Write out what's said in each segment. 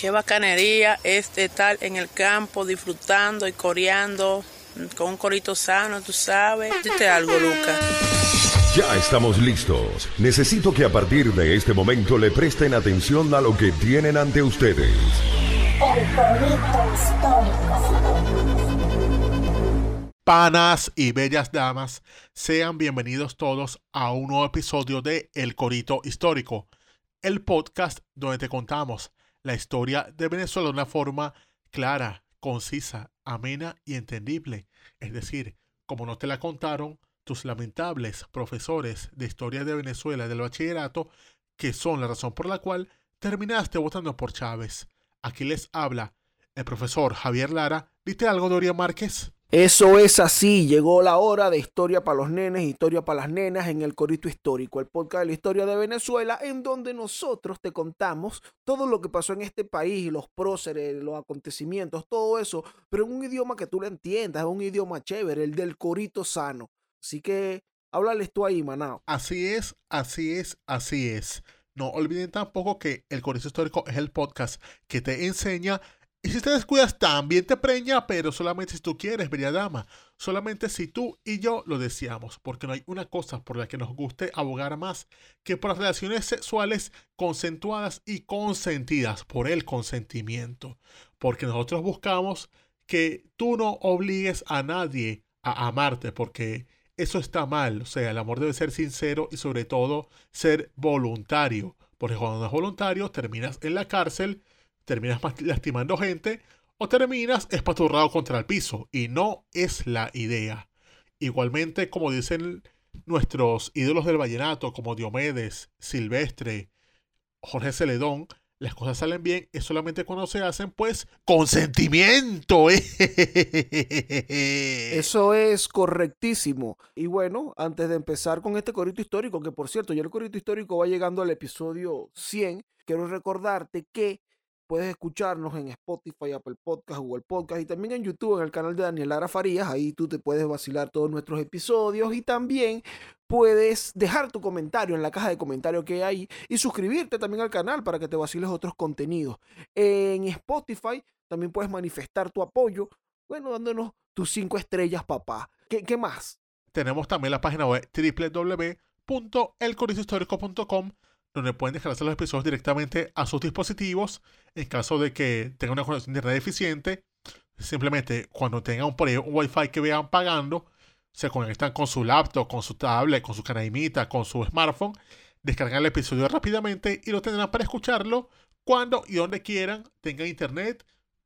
Qué bacanería es estar en el campo disfrutando y coreando con un corito sano, tú sabes. Dite algo, Lucas. Ya estamos listos. Necesito que a partir de este momento le presten atención a lo que tienen ante ustedes. El corito histórico. Panas y bellas damas, sean bienvenidos todos a un nuevo episodio de El Corito Histórico, el podcast donde te contamos la historia de Venezuela de una forma clara, concisa, amena y entendible. Es decir, como no te la contaron tus lamentables profesores de historia de Venezuela del bachillerato, que son la razón por la cual terminaste votando por Chávez. Aquí les habla el profesor Javier Lara. ¿Viste algo, Doria Márquez? Eso es así, llegó la hora de historia para los nenes, historia para las nenas en el Corito Histórico, el podcast de la historia de Venezuela, en donde nosotros te contamos todo lo que pasó en este país, los próceres, los acontecimientos, todo eso, pero en un idioma que tú le entiendas, un idioma chévere, el del Corito sano. Así que háblales tú ahí, Manao. Así es, así es, así es. No olviden tampoco que el Corito Histórico es el podcast que te enseña y si te descuidas, también te preña, pero solamente si tú quieres, bella dama. Solamente si tú y yo lo deseamos, porque no hay una cosa por la que nos guste abogar más que por las relaciones sexuales consensuadas y consentidas por el consentimiento. Porque nosotros buscamos que tú no obligues a nadie a amarte, porque eso está mal. O sea, el amor debe ser sincero y sobre todo ser voluntario. Porque cuando no es voluntario, terminas en la cárcel terminas lastimando gente o terminas espaturrado contra el piso. Y no es la idea. Igualmente, como dicen nuestros ídolos del vallenato, como Diomedes, Silvestre, Jorge Celedón, las cosas salen bien es solamente cuando se hacen, pues, consentimiento. Eso es correctísimo. Y bueno, antes de empezar con este corito histórico, que por cierto, ya el corito histórico va llegando al episodio 100, quiero recordarte que Puedes escucharnos en Spotify, Apple Podcast, Google Podcast y también en YouTube, en el canal de Daniel Lara Farías. Ahí tú te puedes vacilar todos nuestros episodios y también puedes dejar tu comentario en la caja de comentarios que hay y suscribirte también al canal para que te vaciles otros contenidos. En Spotify también puedes manifestar tu apoyo, bueno, dándonos tus cinco estrellas, papá. ¿Qué, qué más? Tenemos también la página web www.elcorizohistórico.com donde pueden descargarse los episodios directamente a sus dispositivos en caso de que tengan una conexión de internet eficiente. Simplemente cuando tengan un, por un Wi-Fi que vean pagando, se conectan con su laptop, con su tablet, con su canaimita, con su smartphone, descargan el episodio rápidamente y lo tendrán para escucharlo cuando y donde quieran, tengan internet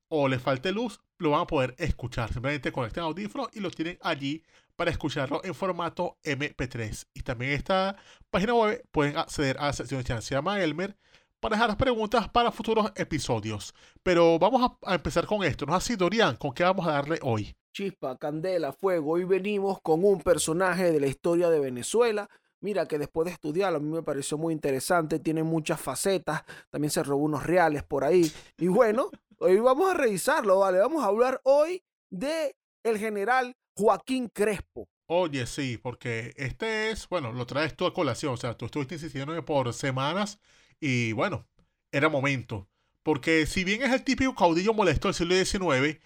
o les falte luz, lo van a poder escuchar. Simplemente conecten audífonos y lo tienen allí para escucharlo en formato MP3. Y también en esta página web pueden acceder a la sección de se llama Elmer para dejar preguntas para futuros episodios. Pero vamos a, empezar con esto. ¿No es así, Dorian? ¿Con qué vamos a darle hoy? Chispa, candela, fuego. Hoy venimos con un personaje de la historia de Venezuela. Mira que después de estudiarlo a mí me pareció muy interesante, tiene muchas facetas, también se robó unos reales por ahí. Y bueno, hoy vamos a revisarlo, ¿vale? Vamos a hablar hoy de el general Joaquín Crespo. Oye, sí, porque este es, bueno, lo traes tú a colación, o sea, tú estuviste insistiendo por semanas y bueno, era momento. Porque si bien es el típico caudillo molesto del siglo XIX,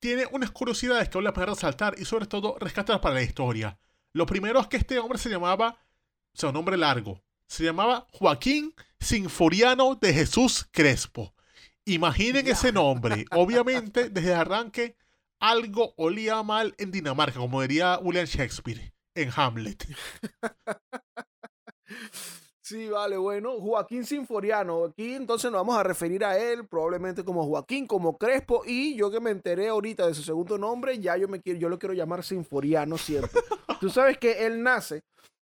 tiene unas curiosidades que vale la pena resaltar y sobre todo rescatar para la historia. Lo primero es que este hombre se llamaba, o sea, un nombre largo, se llamaba Joaquín Sinforiano de Jesús Crespo. Imaginen ese nombre. Obviamente, desde el arranque algo olía mal en Dinamarca, como diría William Shakespeare en Hamlet. Sí, vale, bueno, Joaquín Sinforiano, aquí entonces nos vamos a referir a él probablemente como Joaquín, como Crespo, y yo que me enteré ahorita de su segundo nombre, ya yo me quiero, yo lo quiero llamar Sinforiano siempre. Tú sabes que él nace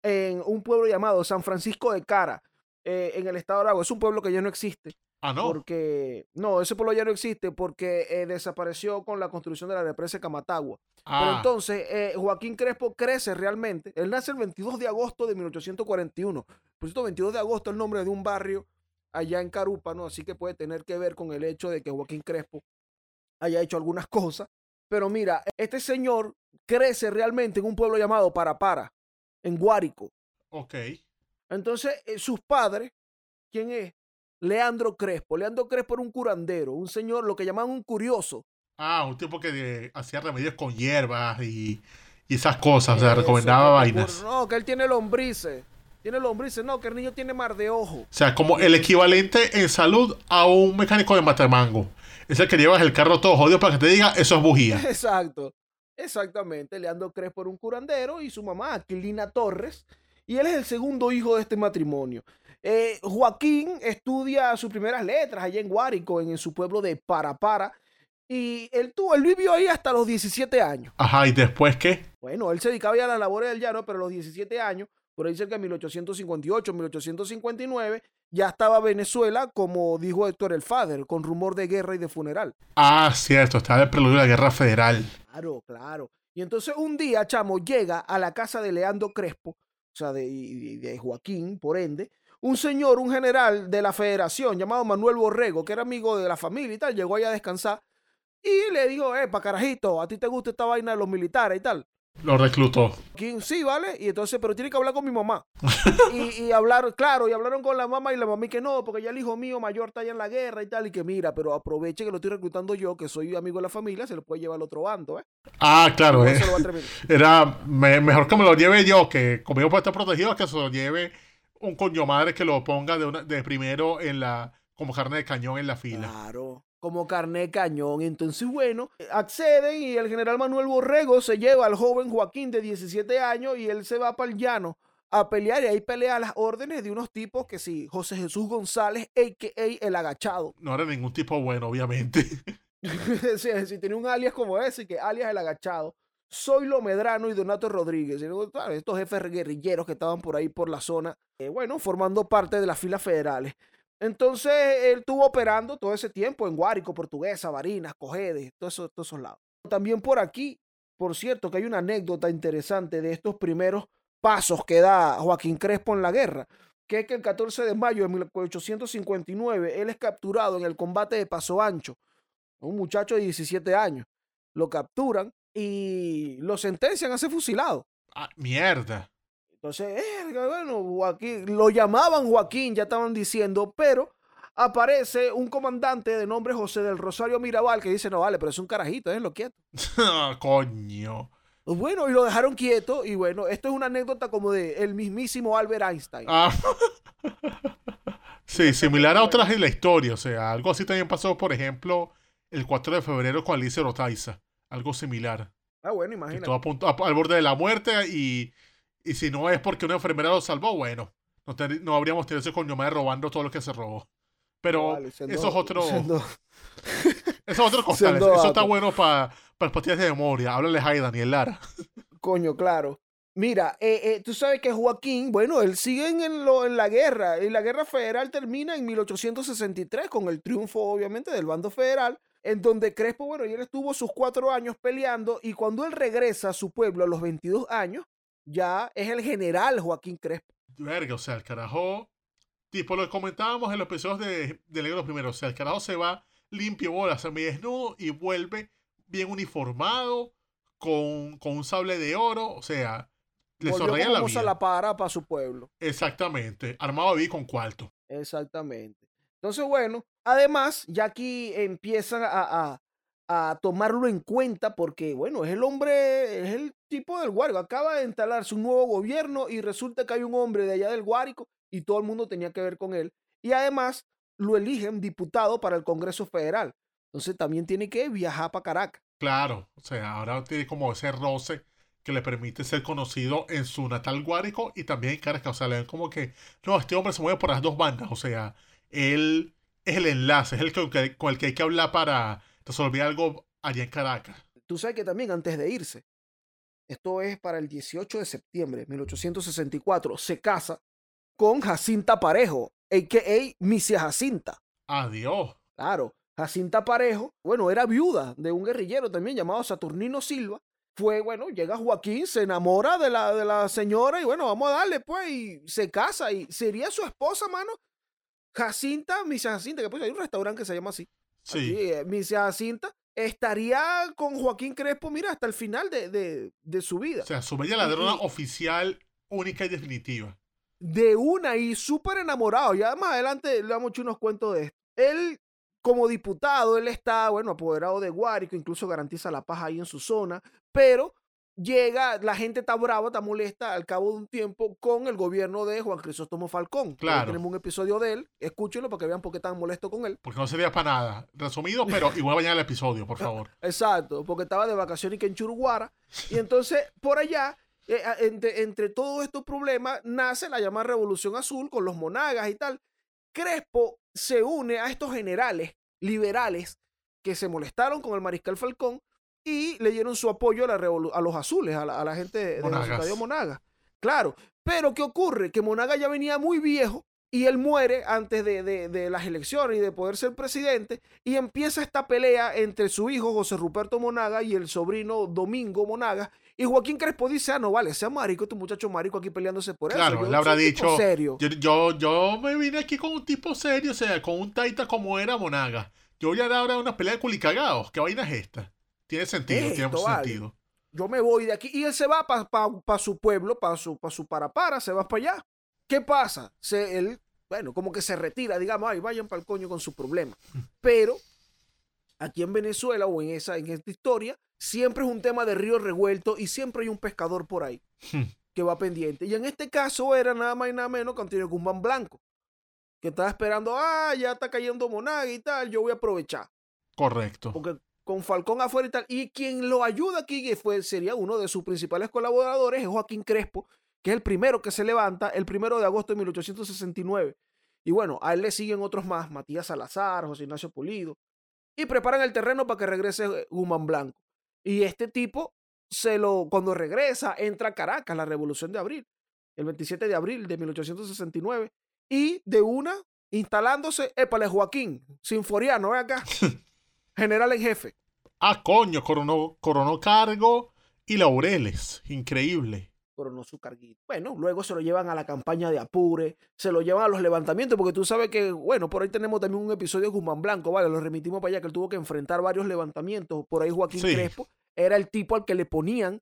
en un pueblo llamado San Francisco de Cara, eh, en el estado de Aragua, es un pueblo que ya no existe. Ah, no. Porque, no, ese pueblo ya no existe porque eh, desapareció con la construcción de la represa de Camatagua. Pero Ah, entonces, eh, Joaquín Crespo crece realmente. Él nace el 22 de agosto de 1841. Por cierto, 22 de agosto es el nombre de un barrio allá en Carúpano, así que puede tener que ver con el hecho de que Joaquín Crespo haya hecho algunas cosas. Pero mira, este señor crece realmente en un pueblo llamado Parapara, en Guárico. ok. Entonces, eh, sus padres, ¿quién es? Leandro Crespo. Leandro Crespo era un curandero, un señor, lo que llamaban un curioso. Ah, un tipo que de- hacía remedios con hierbas y, y esas cosas, o sea, recomendaba vainas. No, que él tiene lombrices. Tiene lombrices, no, que el niño tiene mar de ojo. O sea, como el equivalente en salud a un mecánico de matamango. Es el que llevas el carro todo jodido para que te diga, eso es bujía. Exacto, exactamente. Leandro Crespo era un curandero y su mamá, Aquilina Torres. Y él es el segundo hijo de este matrimonio. Eh, Joaquín estudia sus primeras letras allá en Guárico, en, en su pueblo de Parapara. Y él, tuvo, él vivió ahí hasta los 17 años. Ajá, ¿y después qué? Bueno, él se dedicaba ya a las labores del llano, pero a los 17 años, por ahí cerca de 1858, 1859, ya estaba Venezuela, como dijo Héctor el Fader, con rumor de guerra y de funeral. Ah, cierto, estaba el preludio de la guerra federal. Claro, claro. Y entonces un día, chamo, llega a la casa de Leandro Crespo, o sea, de Joaquín, por ende, un señor, un general de la federación llamado Manuel Borrego, que era amigo de la familia y tal, llegó allá a descansar y le dijo, eh, pa' carajito, ¿a ti te gusta esta vaina de los militares y tal? Lo reclutó. Sí, ¿vale? Y entonces, pero tiene que hablar con mi mamá. y, y hablar, claro, y hablaron con la mamá y la mamá y que no, porque ya el hijo mío mayor está allá en la guerra y tal, y que mira, pero aproveche que lo estoy reclutando yo, que soy amigo de la familia, se lo puede llevar al otro bando, ¿eh? Ah, claro, eh. Era me- mejor que me lo lleve yo, que conmigo puede estar protegido, que se lo lleve un coño madre que lo ponga de, una- de primero en la como carne de cañón en la fila. Claro, como carne de cañón. Entonces, bueno, acceden y el general Manuel Borrego se lleva al joven Joaquín de 17 años y él se va para el llano a pelear y ahí pelea a las órdenes de unos tipos que sí, José Jesús González, a.k.a. el agachado. No era ningún tipo bueno, obviamente. si, tenía un alias como ese, que alias el agachado. Zoilo Medrano y Donato Rodríguez, estos jefes guerrilleros que estaban por ahí por la zona, eh, bueno, formando parte de las filas federales. Entonces, él estuvo operando todo ese tiempo en Guárico, Portuguesa, Barinas, Cojedes, todos esos, todos esos lados. También por aquí, por cierto, que hay una anécdota interesante de estos primeros pasos que da Joaquín Crespo en la guerra, que es que el 14 de mayo de 1859 él es capturado en el combate de Paso Ancho, un muchacho de 17 años. Lo capturan y lo sentencian a ser fusilado. Ah, mierda. Entonces, eh, bueno, Joaquín, lo llamaban Joaquín, ya estaban diciendo, pero aparece un comandante de nombre José del Rosario Mirabal que dice, no vale, pero es un carajito, déjenlo quieto. Coño. Bueno, y lo dejaron quieto, y bueno, esto es una anécdota como de el mismísimo Albert Einstein. Ah. sí, similar a otras en la historia. O sea, algo así también pasó, por ejemplo, el 4 de febrero con Alicia Lotaiza. Algo similar. Ah, bueno, imagínate. estuvo a al borde de la muerte y, y si no es porque una enfermera lo salvó, bueno, no, te- no habríamos tenido ese coño madre robando todo lo que se robó. Pero Vale, eso es otro, siendo- eso es otro costal. Eso está bueno para las pastillas de memoria. Háblale a Daniel Lara. Coño, claro. Mira, eh, eh, tú sabes que Joaquín, bueno, él sigue en, lo, en la guerra. Y la guerra federal termina en 1863 con el triunfo, obviamente, del bando federal, en donde Crespo, bueno, y él estuvo sus cuatro años peleando. Y cuando él regresa a su pueblo a los 22 años, ya es el general Joaquín Crespo. Verga, o sea, el carajo. Tipo lo que comentábamos en los episodios de, de Negro Primero. O sea, el carajo se va limpio, bola, semidesnudo y vuelve bien uniformado, con, con un sable de oro. O sea, le sonreía la vida. la para para su pueblo. Exactamente. Armado de con cuarto. Exactamente. Entonces, bueno, además, ya aquí a- a tomarlo en cuenta porque, bueno, es el hombre, es el tipo del Guárico. Acaba de instalarse un nuevo gobierno y resulta que hay un hombre de allá del Guárico y todo el mundo tenía que ver con él. Y además, lo eligen diputado para el Congreso Federal. Entonces, también tiene que viajar para Caracas. Claro. O sea, ahora tiene como ese roce que le permite ser conocido en su natal Guárico y también en Caracas. O sea, le ven como que, no, este hombre se mueve por las dos bandas. O sea, él es el enlace, es el que- con el que hay que hablar para resolver algo allá en Caracas. Tú sabes que también antes de irse, esto es para el 18 de septiembre de 1864, se casa con Jacinta Parejo, a.k.a. Misia Jacinta. Adiós. Claro, Jacinta Parejo, bueno, era viuda de un guerrillero también llamado Saturnino Silva. Fue, bueno, llega Joaquín, se enamora de la, de la señora y bueno, vamos a darle pues y se casa y sería su esposa, mano. Jacinta, Misia Jacinta, que pues hay un restaurante que se llama así. Sí. Eh, Misia Jacinta estaría con Joaquín Crespo, mira, hasta el final de, de- de su vida. O sea, su bella ladrona Y- oficial, única y definitiva. de una y súper enamorado. Ya más adelante le damos unos cuentos de esto. Él, como diputado, él está, bueno, apoderado de Guárico, incluso garantiza la paz ahí en su zona, pero llega, la gente está brava, está molesta al cabo de un tiempo con el gobierno de Juan Crisóstomo Falcón. Ahí Claro. tenemos un episodio de él, escúchenlo para que vean por qué tan molesto con él. Porque no sería para nada. Resumido, pero igual vayan al episodio, por favor. Exacto, porque estaba de vacaciones y que en Churuguara. Y entonces, por allá, eh, entre, entre todos estos problemas, nace la llamada Revolución Azul con los monagas y tal. Crespo se une a estos generales liberales que se molestaron con el mariscal Falcón y le dieron su apoyo a, la a los azules, a la, a la gente de Monagas. Estadio Monaga. Claro, pero ¿qué ocurre? Que Monaga ya venía muy viejo y él muere antes de, de- de las elecciones y de poder ser presidente y empieza esta pelea entre su hijo José Ruperto Monaga y el sobrino Domingo Monaga y Joaquín Crespo dice, ah, no vale, sea marico, este muchacho marico aquí peleándose por eso. Claro, él habrá dicho. serio. Yo, yo, yo me vine aquí con un tipo serio, o sea, con un taita como era Monaga. Yo voy a dar ahora una pelea de culicagados. ¿Qué vaina es esta? Tiene sentido, tiene sentido. yo me voy de aquí. Y él se va para su pueblo, para su, pa su parapara, se va para allá. ¿Qué pasa? Se, él, bueno, como que se retira, digamos, ay, vayan para el coño con su problema. Pero aquí en Venezuela o en, esa, en esta historia, siempre es un tema de río revuelto y siempre hay un pescador por ahí Hmm. que va pendiente. Y en este caso era nada más y nada menos que Antonio Guzmán Blanco, que estaba esperando, ah, ya está cayendo Monaga y tal, yo voy a aprovechar Correcto. porque con Falcón afuera y tal. Y quien lo ayuda aquí, fue, sería uno de sus principales colaboradores, es Joaquín Crespo, que es el primero que se levanta el primero de agosto de 1869. Y bueno, a él le siguen otros más, Matías Salazar, José Ignacio Pulido, y preparan el terreno para que regrese eh, Guzmán Blanco. Y este tipo, se lo, cuando regresa, entra a Caracas, la Revolución de Abril, el 27 de abril de 1869, y de una, instalándose, épale Joaquín, Sinforiano, ve acá, general en jefe. Ah, coño, coronó, coronó cargo y laureles. Increíble. coronó su carguito. Bueno, luego se lo llevan a la campaña de Apure, se lo llevan a los levantamientos, porque tú sabes que, bueno, por ahí tenemos también un episodio de Guzmán Blanco, ¿vale? Lo remitimos para allá, que él tuvo que enfrentar varios levantamientos. Por ahí Joaquín Sí. Crespo era el tipo al que le ponían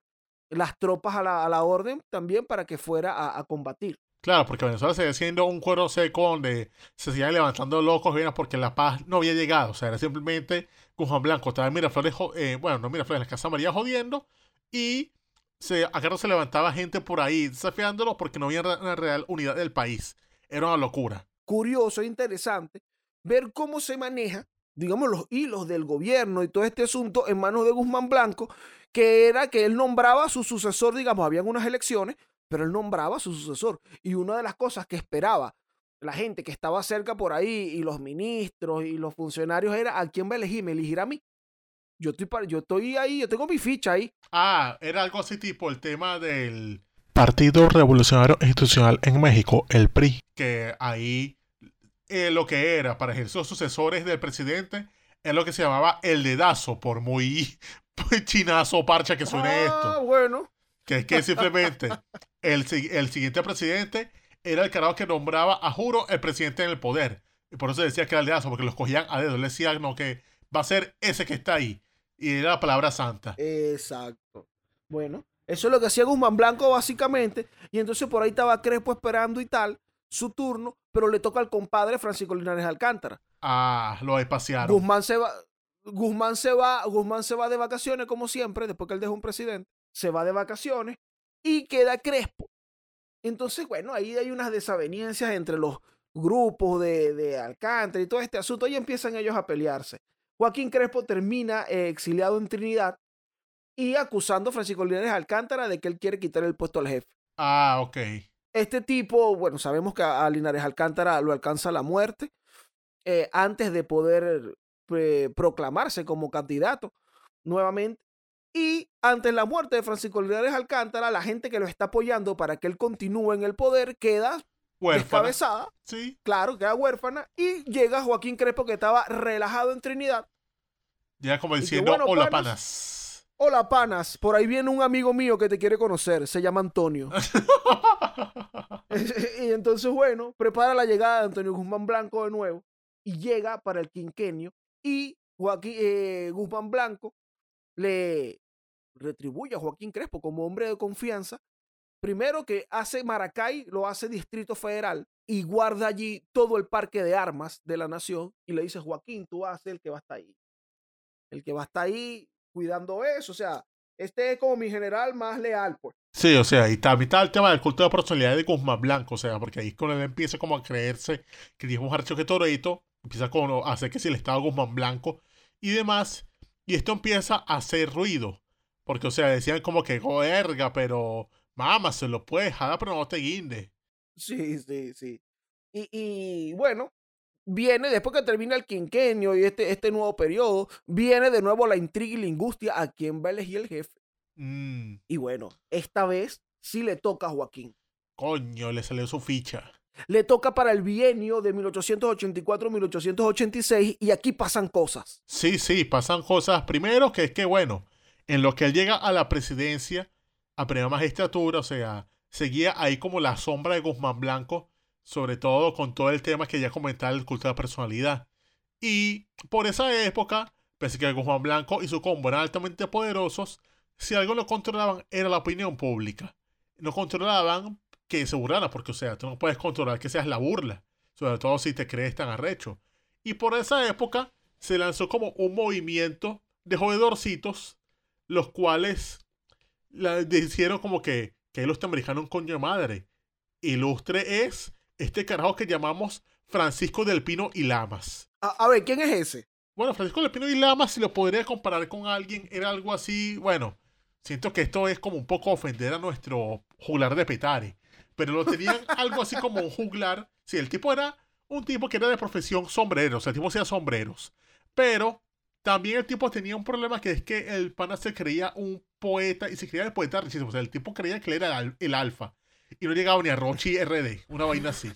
las tropas a la, a la orden también para que fuera a, a combatir. Claro, porque Venezuela sigue siendo un cuero seco donde se siguen levantando locos porque la paz no había llegado. O sea, era simplemente Guzmán Blanco. Estaba en Miraflores, eh, bueno, no Miraflores, la Casa María jodiendo. Y se, acá no se levantaba gente por ahí desafiándolo porque no había una real unidad del país. Era una locura. curioso e interesante ver cómo se maneja, digamos, los hilos del gobierno y todo este asunto en manos de Guzmán Blanco, que era que él nombraba a su sucesor, digamos, habían unas elecciones, pero él nombraba a su sucesor. Y una de las cosas que esperaba la gente que estaba cerca por ahí y los ministros y los funcionarios era a quién va a elegir, me elegirá a mí. Yo estoy, yo estoy ahí, yo tengo mi ficha ahí. Ah, era algo así tipo el tema del Partido Revolucionario Institucional en México, el PRI. Que ahí eh, lo que era para ejercer los sucesores del presidente es lo que se llamaba el dedazo, por muy chinazo parcha que suene ah, esto. bueno. Que es que simplemente el, el siguiente presidente era el carajo que nombraba a juro el presidente en el poder. Y por eso decía que era el dedazo, porque los cogían a dedo. Le decían, no, que va a ser ese que está ahí. Y era la palabra santa. Exacto. Bueno, eso es lo que hacía Guzmán Blanco básicamente. Y entonces por ahí estaba Crespo esperando y tal, su turno, pero le toca al compadre Francisco Linares Alcántara. Ah, lo espaciaron. Guzmán se va, Guzmán se va, Guzmán se va de vacaciones como siempre, después que él deja un presidente, se va de vacaciones y queda Crespo. Entonces, bueno, ahí hay unas desavenencias entre los grupos de, de Alcántara y todo este asunto, y empiezan ellos a pelearse. Joaquín Crespo termina eh, exiliado en Trinidad y acusando a Francisco Linares Alcántara de que él quiere quitar el puesto al jefe. Ah, ok. Este tipo, bueno, sabemos que a a Linares Alcántara lo alcanza la muerte eh, antes de poder eh, proclamarse como candidato nuevamente. Y ante la muerte de Francisco Linares Alcántara, la gente que lo está apoyando para que él continúe en el poder queda Huérfana. descabezada, Sí. claro, queda huérfana. Y llega Joaquín Crespo, que estaba relajado en Trinidad. Ya como que, diciendo, bueno, hola panas. panas. Hola, panas, por ahí viene un amigo mío que te quiere conocer, se llama Antonio. y entonces, bueno, prepara la llegada de Antonio Guzmán Blanco de nuevo y llega para el quinquenio y Joaquín, eh, Guzmán Blanco le retribuye a Joaquín Crespo como hombre de confianza primero que hace Maracay, lo hace Distrito Federal y guarda allí todo el parque de armas de la nación y le dice, Joaquín, tú vas a ser el que va a estar ahí. El que va a estar ahí cuidando eso. O sea, este es como mi general más leal, pues. Sí, o sea, y también está el tema del culto de personalidad de Guzmán Blanco, o sea, porque ahí con él empieza como a creerse que dijo un archivo que Torito, empieza como a hacer que si el Estado Guzmán Blanco y demás, y esto empieza a hacer ruido, porque, o sea, decían como que, verga, pero mamá, se lo puedes dejar, pero no te guinde. Sí, sí, sí. Y, y bueno, viene, después que termina el quinquenio y este, este nuevo periodo, viene de nuevo la intriga y la angustia a quien va a elegir el jefe. Mm, Y bueno, esta vez sí le toca a Joaquín. coño, le salió su ficha. Le toca para el bienio de 1884-1886 y aquí pasan cosas. Sí, sí, pasan cosas. Primero que es que, bueno, en lo que él llega a la presidencia, a primera magistratura, o sea, seguía ahí como la sombra de Guzmán Blanco, sobre todo con todo el tema que ya comentaba el culto de la personalidad. Y por esa época, pese que Guzmán Blanco y su combo eran altamente poderosos, si algo lo controlaban era la opinión pública. No controlaban que se burlara, porque, o sea, tú no puedes controlar que seas la burla, sobre todo si te crees tan arrecho. Y por esa época se lanzó como un movimiento de jodedorcitos, los cuales la, hicieron como que, que los americanos un coño de madre. Ilustre es este carajo que llamamos Francisco del Pino y Lamas. A, a ver, ¿quién es ese? Bueno, Francisco del Pino y Lamas, si lo podría comparar con alguien, era algo así, bueno, siento que esto es como un poco ofender a nuestro juglar de Petare, pero lo tenían algo así como un juglar. Sí, el tipo era un tipo que era de profesión sombrero, o sea, el tipo hacía sombreros, pero también el tipo tenía un problema que es que el pana se creía un poeta y se creía el poeta richísimo, o sea, el tipo creía que él era el, alfa y no llegaba ni a Rochi RD, una vaina así.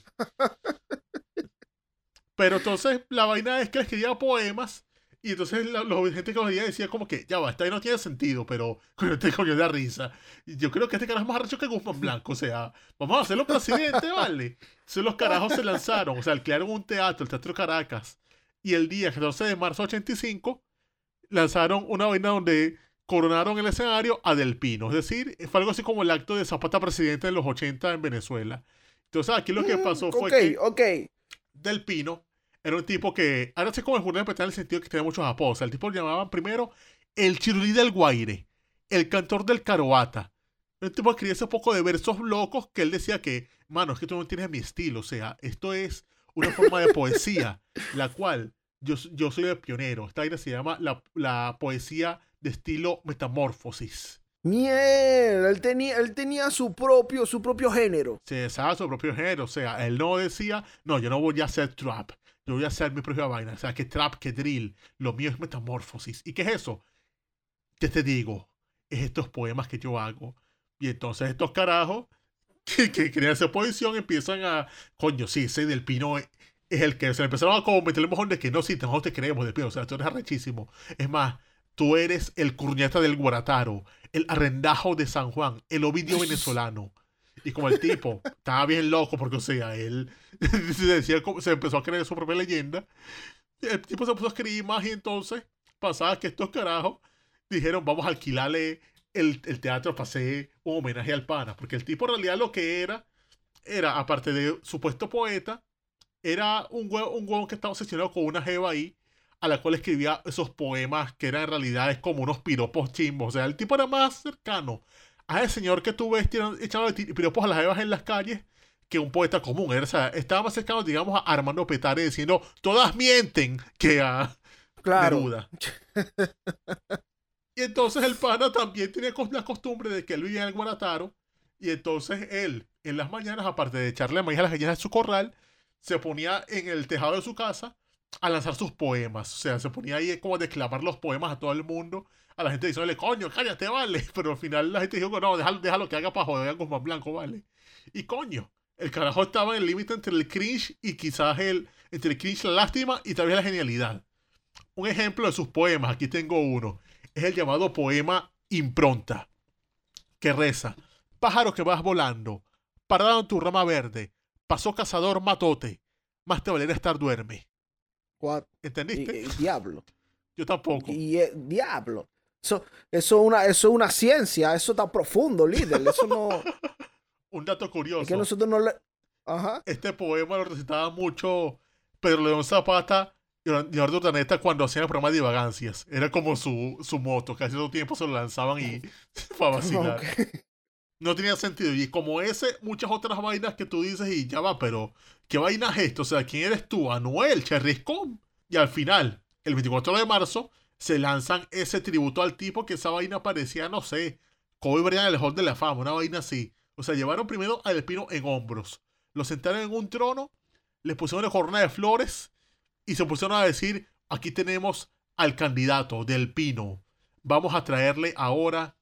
Pero entonces la vaina es que le escribía poemas y entonces la, gente que lo veía decía como que, ya va, esta ahí no tiene sentido, pero coño, este coño da risa. Yo creo que este carajo es más arrecho que Guzmán Blanco, o sea, vamos a hacerlo presidente, ¿vale? Entonces los carajos se lanzaron, o sea, alquilaron un teatro, el Teatro Caracas, y el día 14 de marzo de 85 lanzaron una vaina donde coronaron el escenario a Del Pino, es decir, fue algo así como el acto de Zapata presidente de los 80 en Venezuela. Entonces aquí lo que pasó fue Mm, ok, que ok. del Pino era un tipo que, ahora sé cómo es de en el sentido que tenía muchos apodos. O sea, el tipo lo llamaban primero el chirulí del Guaire, el cantor del Caroata. Un tipo que escribía ese poco de versos locos que él decía que, mano, es que tú no tienes mi estilo. O sea, esto es una forma de poesía, la cual yo, yo soy el pionero. Esta aire se llama la, la poesía de estilo metamorfosis. Mierda, él tenía, él tenía su propio, su propio género. Se deshaga su propio género. O sea, él no decía, no, yo no voy a hacer trap. Yo voy a hacer mi propia vaina. O sea, que trap, que drill. Lo mío es metamorfosis. ¿Y qué es eso? ¿Qué te digo? Es estos poemas que yo hago. Y entonces estos carajos que, que crean esa posición empiezan a. Coño, sí, ese del pino es, el que. Se le empezaron a como meterle mojón de que no, sí, nosotros te creemos del pino. O sea, tú eres arrechísimo. Es más, tú eres el curñata del Guarataro, el arrendajo de San Juan, el Ovidio venezolano. Y como el tipo estaba bien loco, porque, o sea, él se, decía, se empezó a creer su propia leyenda. El tipo se puso a escribir más y entonces pasaba que estos carajos dijeron, vamos a alquilarle el, el teatro para hacer un homenaje al pana. Porque el tipo en realidad lo que era, era, aparte de supuesto poeta, era un huevo, un huevón que estaba obsesionado con una jeva ahí, a la cual escribía esos poemas que eran en realidad es como unos piropos chimbos. O sea, el tipo era más cercano a ese señor que tú ves echando piropos a las jevas en las calles que un poeta común. Era, o sea, estaba más cercano, digamos, a Armando Petare diciendo, todas mienten, que a Claro. Neruda. y entonces el pana también tenía la costumbre de que él vivía en el Guarataro. Y entonces él, en las mañanas, aparte de echarle maíz a las gallinas de su corral, se ponía en el tejado de su casa a lanzar sus poemas. O sea, se ponía ahí como a declamar los poemas a todo el mundo. A la gente diciéndole, coño, cállate, vale. Pero al final la gente dijo, no, déjalo, déjalo que haga para joder a Guzmán Blanco, vale. Y coño, el carajo estaba en el límite entre el cringe y quizás el, entre el cringe, la lástima y también la genialidad. Un ejemplo de sus poemas, aquí tengo uno, es el llamado poema Impronta, que reza, pájaro que vas volando, parado en tu rama verde, pasó cazador matote, más te valiera estar duerme. What? ¿Entendiste? y- diablo. Yo tampoco. Y, eh, diablo. Eso, eso, es una, eso es una ciencia, eso está profundo, líder. Eso no. un dato curioso. Es que nosotros no le... Ajá. Este poema lo recitaba mucho Pedro León Zapata y Leonardo Urdaneta cuando hacían el programa de Vagancias. Era como su, su moto. Casi todo el tiempo se lo lanzaban y para vacilar. Ok. No tenía sentido. Y como ese, muchas otras vainas que tú dices y ya va, pero ¿qué vaina es esto? O sea, ¿quién eres tú? Anuel, Cherriscom. Y al final, el 24 de marzo, se lanzan ese tributo al tipo que esa vaina parecía, no sé, Kobe Bryant el Hall de la Fama, una vaina así. O sea, llevaron primero al Pino en hombros, lo sentaron en un trono, le pusieron una corona de flores y se pusieron a decir, aquí tenemos al candidato del Pino. Vamos a traerle ahora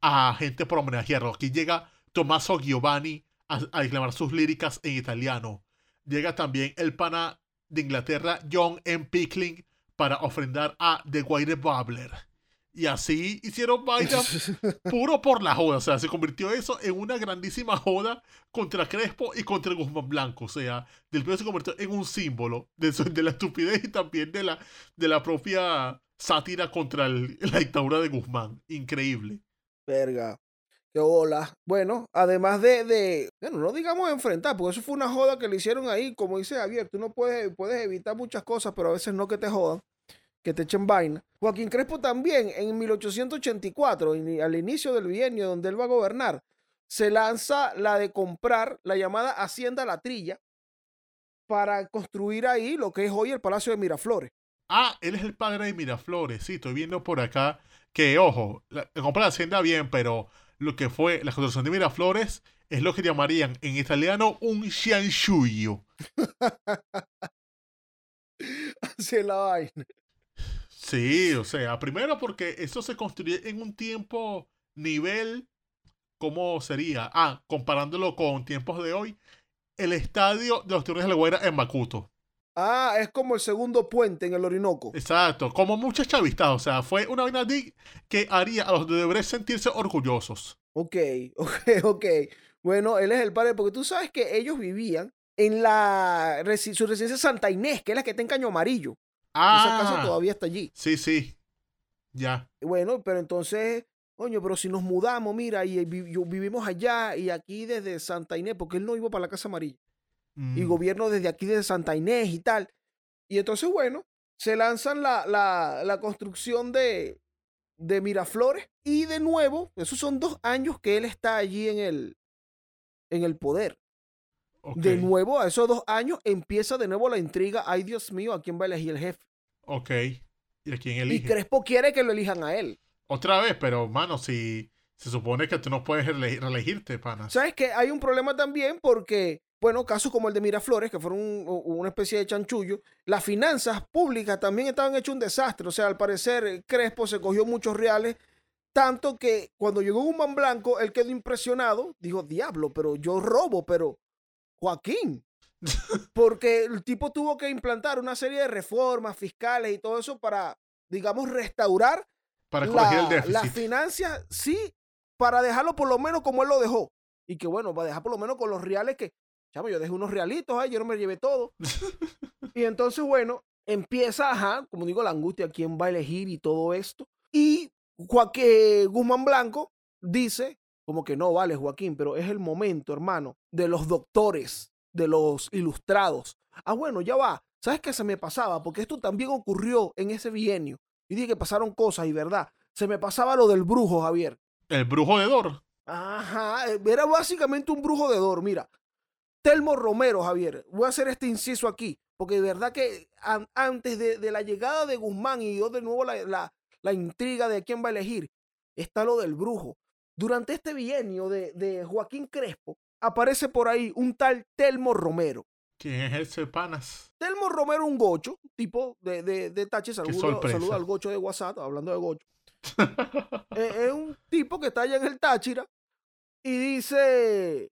a gente por homenajearlo. Aquí llega Tommaso Giovanni a, a declamar sus líricas en italiano. Llega también el pana de Inglaterra, John M. Pickling, para ofrendar a The White Bubbler. Y así hicieron vainas puro por la joda. O sea, se convirtió eso en una grandísima joda contra Crespo y contra Guzmán Blanco. O sea, del se convirtió en un símbolo de, su- de la estupidez y también de la, de la propia sátira contra el- la dictadura de Guzmán. Increíble. Verga. Qué bola. Bueno, además de, de, bueno, no digamos enfrentar, porque eso fue una joda que le hicieron ahí, como dice Javier, tú no puedes, puedes evitar muchas cosas, pero a veces no que te jodan, que te echen vaina. Joaquín Crespo también, en 1884, ini- al inicio del bienio donde él va a gobernar, se lanza la de comprar la llamada Hacienda La Trilla para construir ahí lo que es hoy el Palacio de Miraflores. Ah, él es el padre de Miraflores. Sí, estoy viendo por acá que, ojo, la, la compra de Hacienda bien, pero lo que fue la construcción de Miraflores es lo que llamarían en italiano un Xianshuyo. Así es la vaina. Sí, o sea, primero porque eso se construyó en un tiempo nivel, ¿cómo sería? Ah, comparándolo con tiempos de hoy, el estadio de los Tigres de la Guaira en Macuto. Ah, es como el segundo puente en el Orinoco. Exacto, como muchas chavistas, o sea, fue una vaina que haría a los de sentirse orgullosos. Ok, ok, ok. Bueno, él es el padre, porque tú sabes que ellos vivían en la su residencia Santa Inés, que es la que está en Caño Amarillo. Esa casa Ah, todavía está allí. sí, sí, ya. Bueno, pero entonces, coño, pero si nos mudamos, mira, y yo- vivimos allá y aquí desde Santa Inés, porque él no iba para la Casa Amarilla. Y Mm, gobierno desde aquí de Santa Inés y tal. Y entonces, bueno, se lanzan la, la- la construcción de, de Miraflores y de nuevo, esos son dos años que él está allí en el, en el poder. De nuevo, a esos dos años empieza de nuevo la intriga, ay Dios mío, ¿a quién va a elegir el jefe? ok. ¿Y a quién Y elige? Crespo quiere que lo elijan a él. Otra vez, pero, mano, si se supone que tú no puedes reelegirte, panas. ¿Sabes que Hay un problema también porque, bueno, casos como el de Miraflores, que fueron un- una especie de chanchullo, las finanzas públicas también estaban hechas un desastre. O sea, al parecer, eh, Crespo se cogió muchos reales, tanto que cuando llegó Guzmán Blanco, él quedó impresionado. Dijo, diablo, pero yo robo, pero Joaquín. Porque el tipo tuvo que implantar una serie de reformas fiscales y todo eso para, digamos, restaurar Para corregir el la- déficit. las finanzas, sí, para dejarlo por lo menos como él lo dejó. Y que bueno, va a dejar por lo menos con los reales que, chamo, yo dejé unos realitos ahí, yo no me llevé todo. y entonces, bueno, empieza, ajá, como digo, la angustia, quién va a elegir y todo esto. Y Joaquín Guzmán Blanco dice, como que no, vale, Joaquín, pero es el momento, hermano, de los doctores, de los ilustrados. Ah, bueno, ya va. ¿Sabes qué se me pasaba? Porque esto también ocurrió en ese bienio. Y dije que pasaron cosas y verdad. Se me pasaba lo del brujo, Javier. El brujo de Dor. Ajá, eh, era básicamente un brujo de Dor. Mira, Telmo Romero, Javier, voy a hacer este inciso aquí, porque de verdad que an- antes de, de la llegada de Guzmán y yo de nuevo la, la- la intriga de quién va a elegir, está lo del brujo. Durante este bienio de, de Joaquín Crespo, aparece por ahí un tal Telmo Romero. ¿Quién es ese panas? Telmo Romero, un gocho, tipo de, de, de Tache, saludo, saludo al gocho de WhatsApp, hablando de gocho. Es un tipo que está allá en el Táchira y dice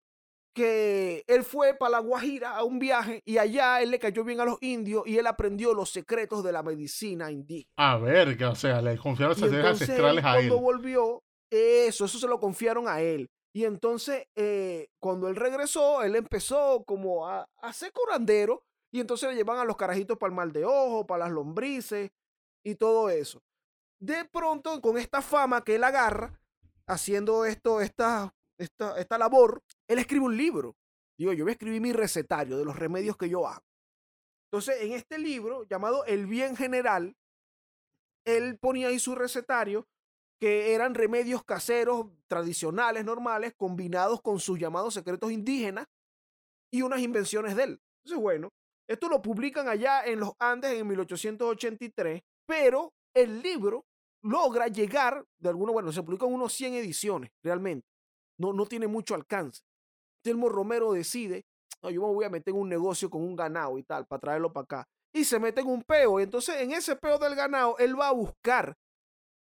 que él fue para la Guajira a un viaje y allá él le cayó bien a los indios y él aprendió los secretos de la medicina indígena. A verga, o sea, le confiaron él, ancestrales a él. cuando volvió, eso, eso se lo confiaron a él. Y entonces, eh, cuando él regresó, él empezó como a, a ser curandero y entonces le llevan a los carajitos para el mal de ojo, para las lombrices y todo eso. De pronto, con esta fama que él agarra, haciendo esto, esta, esta, esta labor, él escribe un libro. Digo, yo voy a mi recetario de los remedios que yo hago. Entonces, en este libro llamado El Bien General, él ponía ahí su recetario, que eran remedios caseros, tradicionales, normales, combinados con sus llamados secretos indígenas y unas invenciones de él. Entonces, bueno, esto lo publican allá en los Andes en 1883, pero el libro logra llegar, de alguna, bueno, se publican unos 100 ediciones realmente. No, no tiene mucho alcance. Telmo Romero decide, no, yo me voy a meter en un negocio con un ganado y tal, para traerlo para acá. Y se mete en un peo. Y entonces en ese peo del ganado, él va a buscar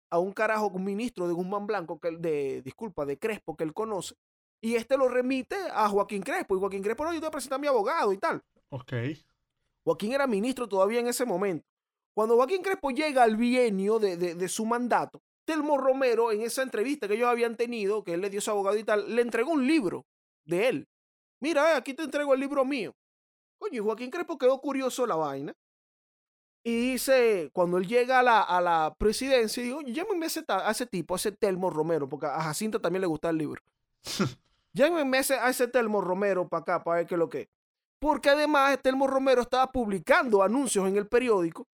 a un carajo, un ministro de Guzmán Blanco, que, de, disculpa, de Crespo, que él conoce. Y este lo remite a Joaquín Crespo. Y Joaquín Crespo, no, yo te voy a presentar a mi abogado y tal. Ok. Joaquín era ministro todavía en ese momento. Cuando Joaquín Crespo llega al bienio de, de, de, su mandato, Telmo Romero, en esa entrevista que ellos habían tenido, que él le dio su abogado y tal, le entregó un libro de él. Mira, aquí te entrego el libro mío. Coño, Joaquín Crespo quedó curioso la vaina. Y dice, cuando él llega a la, a la presidencia, digo, llámeme a ese, a ese tipo, a ese Telmo Romero, porque a Jacinta también le gusta el libro. llámeme a ese, a ese Telmo Romero para acá, para ver qué es lo que es. Porque además Telmo Romero estaba publicando anuncios en el periódico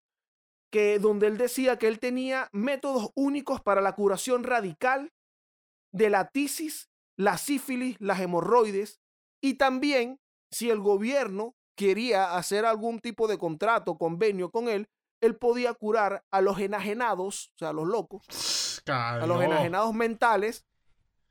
que, donde él decía que él tenía métodos únicos para la curación radical de la tisis, la sífilis, las hemorroides y también si el gobierno quería hacer algún tipo de contrato, convenio con él, él podía curar a los enajenados, o sea, a los locos, a los enajenados mentales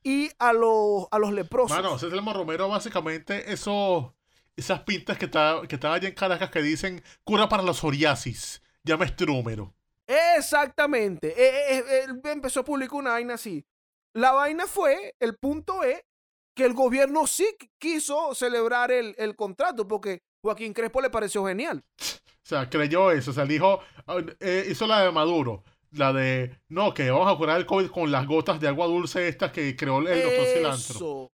y a los, a los leprosos. Mano, Telmo Romero básicamente eso, esas pintas que está, que están allá en Caracas que dicen cura para la psoriasis. Llama este número. Exactamente. Eh, eh, él empezó a publicar una vaina así. La vaina fue, el punto es que el gobierno sí quiso celebrar el, el contrato porque Joaquín Crespo le pareció genial. O sea, creyó eso. O sea, dijo, eh, hizo la de Maduro. La de, no, que vamos a curar el COVID con las gotas de agua dulce estas que creó el doctor Cilantro.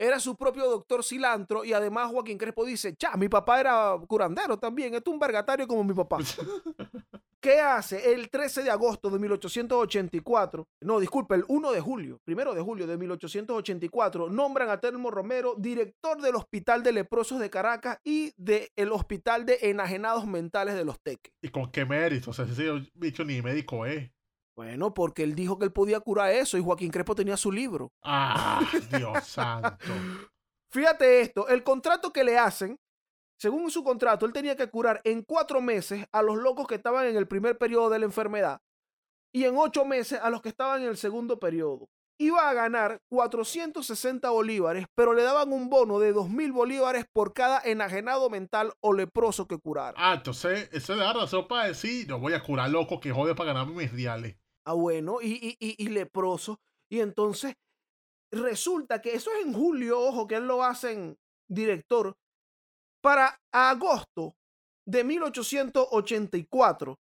Era su propio doctor Cilantro y además Joaquín Crespo dice, cha, mi papá era curandero también, es un vergatario como mi papá. ¿Qué hace? El 13 de agosto de 1884, no, disculpe, el 1 de julio, primero de julio de 1884, nombran a Telmo Romero director del Hospital de Leprosos de Caracas y del Hospital de Enajenados Mentales de los Teques. ¿Y con qué mérito? O sea, ese bicho ni médico es. Bueno, porque él dijo que él podía curar eso y Joaquín Crespo tenía su libro. Ah, Dios santo. Fíjate esto, el contrato que le hacen, según su contrato, él tenía que curar en cuatro meses a los locos que estaban en el primer periodo de la enfermedad y en ocho meses a los que estaban en el segundo periodo. Iba a ganar 460 bolívares, pero le daban un bono de 2.000 bolívares por cada enajenado mental o leproso que curara. Ah, entonces, eso le da razón para decir, no voy a curar loco que jode para ganarme mis diales. Ah, bueno, y, y, y, y leproso. Y entonces resulta que eso es en julio, ojo, que él lo hacen director. Para agosto de 1884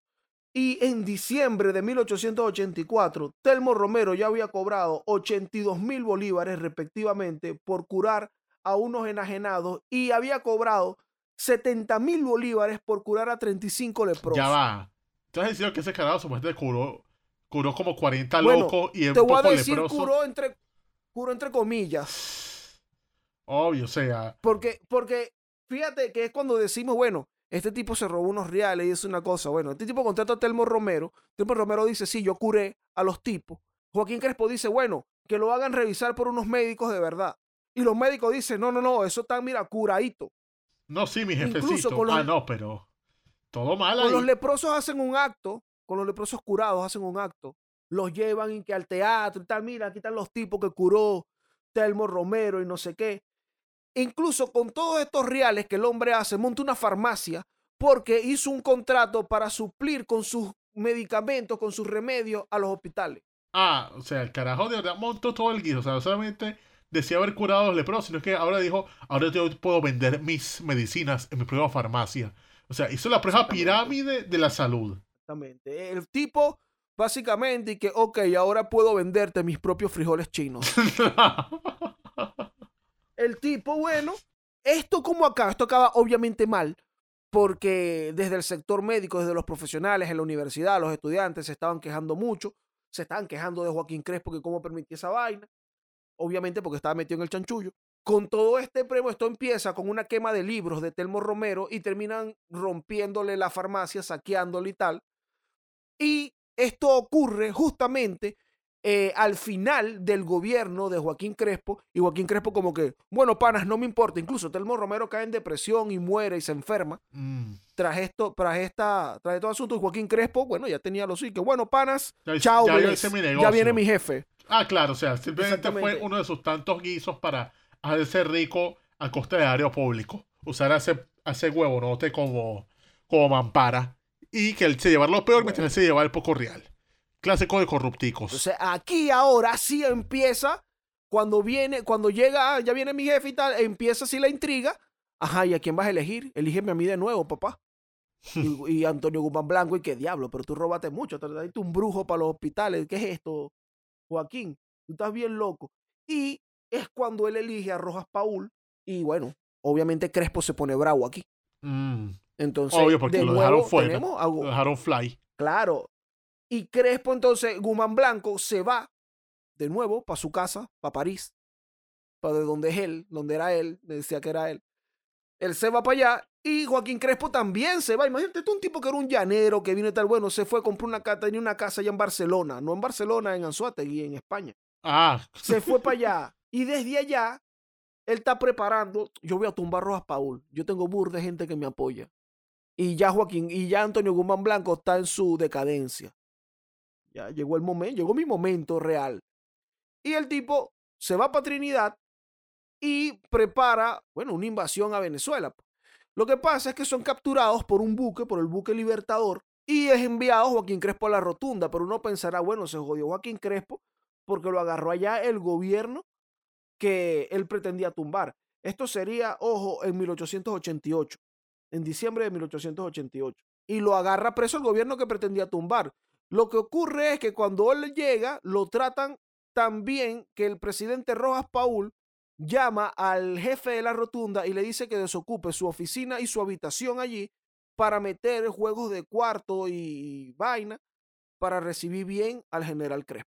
y en diciembre de 1884, Telmo Romero ya había cobrado 82 mil bolívares respectivamente por curar a unos enajenados y había cobrado 70 mil bolívares por curar a 35 leprosos. Ya va. Entonces diciendo que ese carajo supuestamente curó, curó como 40 Bueno, locos y un Te voy a decir curó entre, curó entre comillas. Obvio, o sea, Porque, porque fíjate que es cuando decimos, bueno, este tipo se robó unos reales y es una cosa. Bueno, este tipo contrata a Telmo Romero. Telmo Romero dice, sí, yo curé a los tipos. Joaquín Crespo dice, bueno, que lo hagan revisar por unos médicos de verdad. Y los médicos dicen, no, no, no, eso está, mira, curadito. no, sí, mi Incluso jefecito. con los- Ah, no, pero todo mal Con ahí. los leprosos hacen un acto, con los leprosos curados hacen un acto. Los llevan y que al teatro y tal, mira, aquí están los tipos que curó Telmo Romero y no sé qué. Incluso con todos estos reales que el hombre hace, monta una farmacia porque hizo un contrato para suplir con sus medicamentos, con sus remedios a los hospitales. Ah, o sea, el carajo de verdad montó todo el guiso. O sea, solamente decía haber curado a los leprosos, sino que ahora dijo, ahora yo puedo vender mis medicinas en mi propia farmacia. O sea, hizo la prueba pirámide de la salud. Exactamente. El tipo, básicamente, y que, ok, ahora puedo venderte mis propios frijoles chinos. El tipo, bueno, esto como acá, esto acaba obviamente mal, porque desde el sector médico, desde los profesionales en la universidad, los estudiantes se estaban quejando mucho, se estaban quejando de Joaquín Crespo que cómo permitía esa vaina, obviamente porque estaba metido en el chanchullo. con todo este premio, esto empieza con una quema de libros de Telmo Romero y terminan rompiéndole la farmacia, saqueándole y tal. Y esto ocurre justamente eh, al final del gobierno de Joaquín Crespo. Y Joaquín Crespo como que, bueno, panas, no me importa. Incluso Telmo Romero cae en depresión y muere y se enferma. Mm. Tras esto, tras esta, tras todo asunto, y Joaquín Crespo, bueno, ya tenía los sí, que bueno, panas, Ya- chao, ya ya viene mi jefe. Ah, claro, o sea, simplemente fue uno de sus tantos guisos para hacerse rico a costa de área público. Usar a ese, a ese huevonote como, como mampara. Y que él se llevara lo peor mientras él se el poco real. Clásico de corrupticos. Entonces, aquí ahora sí empieza, cuando viene, cuando llega, ah, ya viene mi jefe y tal, empieza así la intriga. Ajá, ¿y a quién vas a elegir? Elígeme a mí de nuevo, papá. Y, y Antonio Guzmán Blanco, y qué diablo, pero tú robaste mucho, te trajiste un brujo para los hospitales. ¿Qué es esto, Joaquín? Tú estás bien loco. Y es cuando él elige a Rojas Paul, y bueno, obviamente Crespo se pone bravo aquí. Mm, Entonces, Obvio, porque de lo nuevo dejaron fuera. tenemos a Gu- lo dejaron fly. Claro. Y Crespo, entonces, Guzmán Blanco se va de nuevo para su casa, para París, para de donde es él, donde era él, me decía que era él. Él se va para allá y Joaquín Crespo también se va. Imagínate, tú un tipo que era un llanero, que vino y tal, bueno, se fue, compró una casa, tenía una casa allá en Barcelona, no en Barcelona, en Anzuategui, en España. Ah, Se fue para allá y desde allá él está preparando, yo voy a tumbar Rojas Paul, yo tengo bur de gente que me apoya. Y ya Joaquín, y ya Antonio Guzmán Blanco está en su decadencia. Ya llegó el momento, llegó mi momento real. Y el tipo se va para Trinidad y prepara, bueno, una invasión a Venezuela. Lo que pasa es que son capturados por un buque, por el buque Libertador, y es enviado Joaquín Crespo a la rotunda. Pero uno pensará, bueno, se jodió Joaquín Crespo porque lo agarró allá el gobierno que él pretendía tumbar. Esto sería, ojo, en 1888, en diciembre de 1888. Y lo agarra preso el gobierno que pretendía tumbar. Lo que ocurre es que cuando él llega, lo tratan tan bien que el presidente Rojas Paul llama al jefe de la rotunda y le dice que desocupe su oficina y su habitación allí para meter juegos de cuarto y vaina para recibir bien al general Crespo.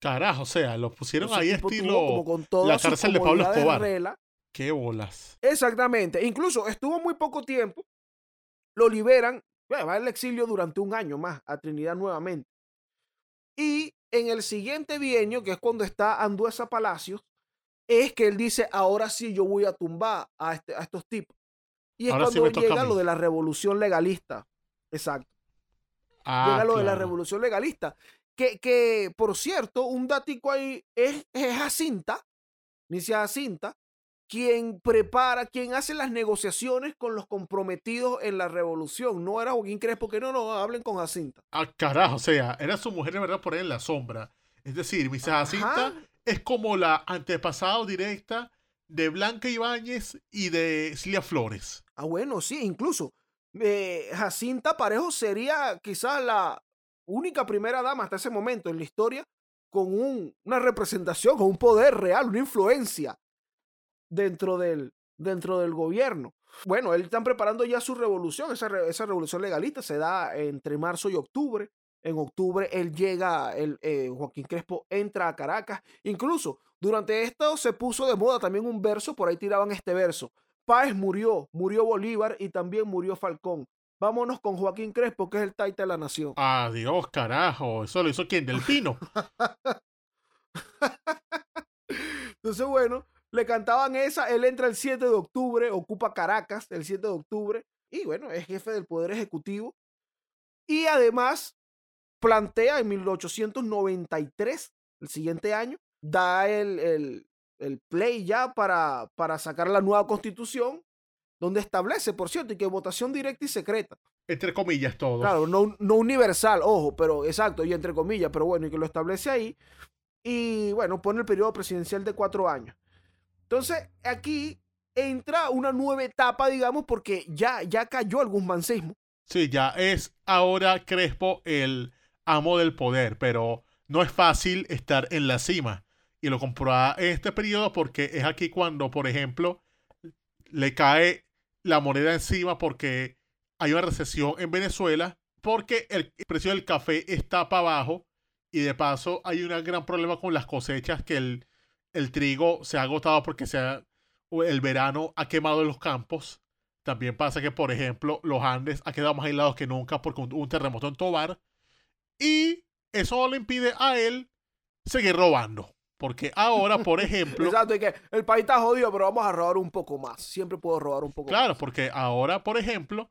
carajo, o sea, lo pusieron Entonces, ahí estilo. como con la cárcel de Pablo Escobar. regla. Qué bolas. Exactamente. Incluso estuvo muy poco tiempo. Lo liberan. bueno, va al exilio durante un año más a Trinidad nuevamente. Y en el siguiente bienio, que es cuando está Anduesa Palacios, es que él dice, ahora sí yo voy a tumbar a, este- a estos tipos. Y es Ahora cuando llega lo de la revolución legalista. Exacto. Ah, llega lo de la revolución legalista. Que, que, por cierto, un datico ahí es, es Jacinta, Nicia Jacinta, quien prepara, quien hace las negociaciones con los comprometidos en la revolución. No era Joaquín Crespo, que no, no, hablen con Jacinta. Ah, carajo, o sea, era su mujer de verdad por ahí en la sombra. Es decir, mi Jacinta es como la antepasada directa de Blanca Ibáñez y de Cilia Flores. Ah, bueno, sí, incluso eh, Jacinta Parejo sería quizás la única primera dama hasta ese momento en la historia con un- una representación, con un poder real, una influencia dentro del, dentro del gobierno. Bueno, él están preparando ya su revolución, esa, re- esa revolución legalista se da entre marzo y octubre. En octubre él llega, el, eh, Joaquín Crespo entra a Caracas. Incluso durante esto se puso de moda también un verso, por ahí tiraban este verso. Páez murió, murió Bolívar y también murió Falcón. Vámonos con Joaquín Crespo, que es el taita de la nación. Adiós, carajo. ¿Eso lo hizo quién? ¿Del Pino? Entonces, bueno, le cantaban esa. Él entra el 7 de octubre, ocupa Caracas el 7 de octubre. Y bueno, es jefe del Poder Ejecutivo. Y además plantea en 1893, el siguiente año, da el, el- el play ya para, para sacar la nueva constitución, donde establece, por cierto, y que votación directa y secreta. Entre comillas, todo. Claro, no, no universal, ojo, pero exacto, y entre comillas, pero bueno, y que lo establece ahí. Y bueno, pone el periodo presidencial de cuatro años. Entonces, aquí entra una nueva etapa, digamos, porque ya, ya cayó el guzmancismo. Sí, ya es ahora Crespo el amo del poder, pero no es fácil estar en la cima. Y lo comprueba este periodo porque es aquí cuando, por ejemplo, le cae la moneda encima porque hay una recesión en Venezuela, porque el precio del café está para abajo y de paso hay un gran problema con las cosechas que el, el trigo se ha agotado porque se ha, el verano ha quemado los campos. También pasa que, por ejemplo, los Andes ha quedado más aislados que nunca porque un, un terremoto en Tobar. Y eso no le impide a él seguir robando. Porque ahora, por ejemplo, Exacto, y que el país está jodido, pero vamos a robar un poco más. Siempre puedo robar un poco claro, más. porque ahora, por ejemplo,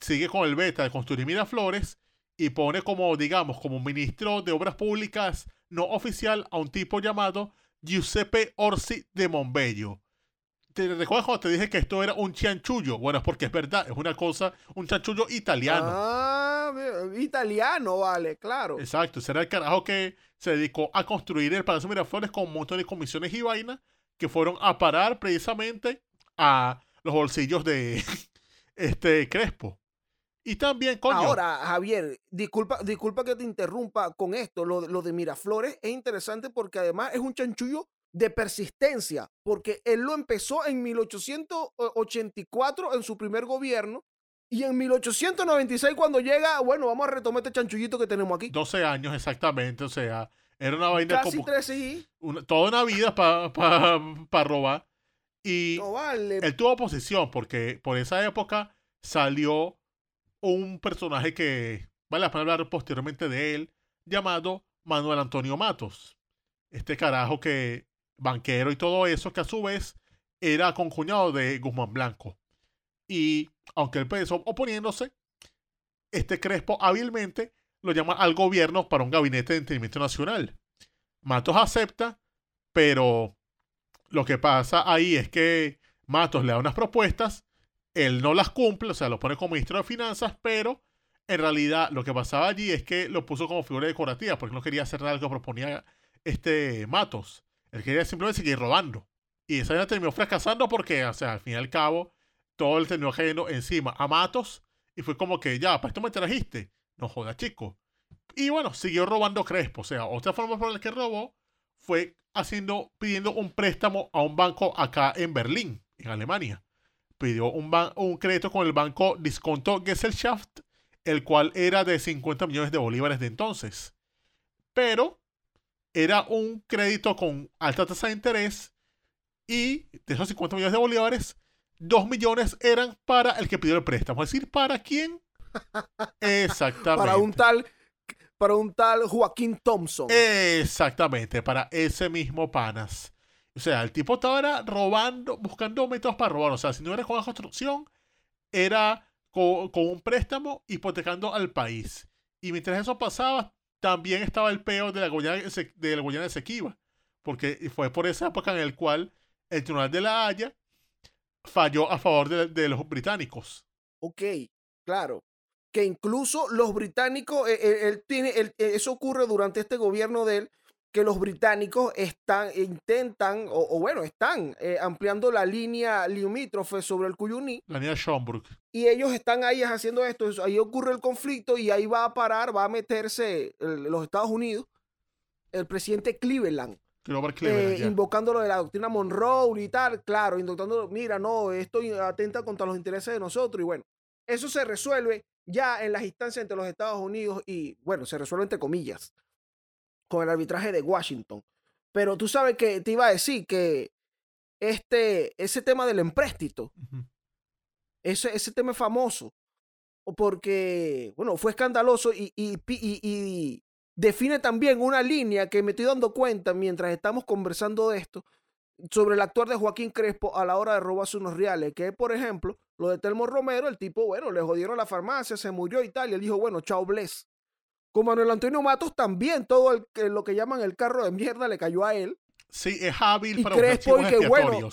sigue con el beta de construir Miraflores y pone como, digamos, como ministro de Obras Públicas no oficial a un tipo llamado Giuseppe Orsi de Mombello. ¿Te recuerdas cuando te dije que esto era un chanchullo? Bueno, es porque es verdad, es una cosa, un chanchullo italiano. Ah, italiano, vale, claro. Exacto, ese era el carajo que se dedicó a construir el Palacio Miraflores con un montón de comisiones y vainas que fueron a parar precisamente a los bolsillos de este Crespo. Y también, coño, Ahora, Javier, disculpa, disculpa que te interrumpa con esto. Lo, lo de Miraflores es interesante porque además es un chanchullo de persistencia, porque él lo empezó en 1884 en su primer gobierno y en 1896 cuando llega, bueno, vamos a retomar este chanchullito que tenemos aquí. 12 años exactamente, o sea, era una vaina Casi como 13 y una- toda una vida para robar. Y no vale. él tuvo oposición porque por esa época salió un personaje que vale la pena hablar posteriormente de él, llamado Manuel Antonio Matos. Este carajo que, banquero y todo eso, que a su vez era concuñado de Guzmán Blanco. Y aunque él empezó oponiéndose, este Crespo hábilmente lo llama al gobierno para un gabinete de entendimiento nacional. Matos acepta, pero lo que pasa ahí es que Matos le da unas propuestas, él no las cumple, o sea, lo pone como ministro de Finanzas, pero en realidad lo que pasaba allí es que lo puso como figura decorativa, porque no quería hacer nada que proponía este Matos. Él quería simplemente seguir robando. Y esa idea terminó fracasando porque, o sea, al fin y al cabo, todo el terminó cayendo encima a Matos y fue como que, ya, para esto me trajiste. No joda, chico. Y bueno, siguió robando Crespo. O sea, otra forma por la que robó fue haciendo, pidiendo un préstamo a un banco acá en Berlín, en Alemania. Pidió un, un crédito con el banco Disconto Gesellschaft, el cual era de 50 millones de bolívares de entonces. Pero era un crédito con alta tasa de interés y de esos 50 millones de bolívares, 2 millones eran para el que pidió el préstamo. Es decir, ¿para quién? Exactamente. Para un tal, para un tal Joaquín Thompson. Exactamente, para ese mismo panas. O sea, el tipo estaba robando, buscando métodos para robar. O sea, si no era con la construcción, era co- con, un préstamo hipotecando al país. Y mientras eso pasaba, también estaba el peo de la Guayana, de la. Porque fue por esa época en el cual el Tribunal de la Haya falló a favor de, de los británicos. Ok, claro. Que incluso los británicos, eh, eh, él tiene, eh, eso ocurre durante este gobierno de él, que los británicos están, intentan, o, o bueno, están eh, ampliando la línea limítrofe sobre el Cuyuní, La niña Schomburg. y ellos están ahí haciendo esto, ahí ocurre el conflicto y ahí va a parar, va a meterse el- los Estados Unidos, el presidente Cleveland, eh, invocando lo de la doctrina Monroe y tal, claro, invocando, mira, no, esto atenta contra los intereses de nosotros y bueno, eso se resuelve ya en las instancias entre los Estados Unidos y, bueno, se resuelve entre comillas, con el arbitraje de Washington. Pero tú sabes que te iba a decir que este, ese tema del empréstito, ese, ese tema es famoso, porque, bueno, fue escandaloso y, y, y- y define también una línea que me estoy dando cuenta mientras estamos conversando de esto, sobre el actuar de Joaquín Crespo a la hora de robarse unos reales, que es, por ejemplo, lo de Telmo Romero, el tipo, bueno, le jodieron la farmacia, se murió y tal, y él dijo, bueno, chao, bless. Con Manuel Antonio Matos también, todo el, lo que llaman el carro de mierda le cayó a él. Sí, es hábil Y para Crespo, chivos y que bueno.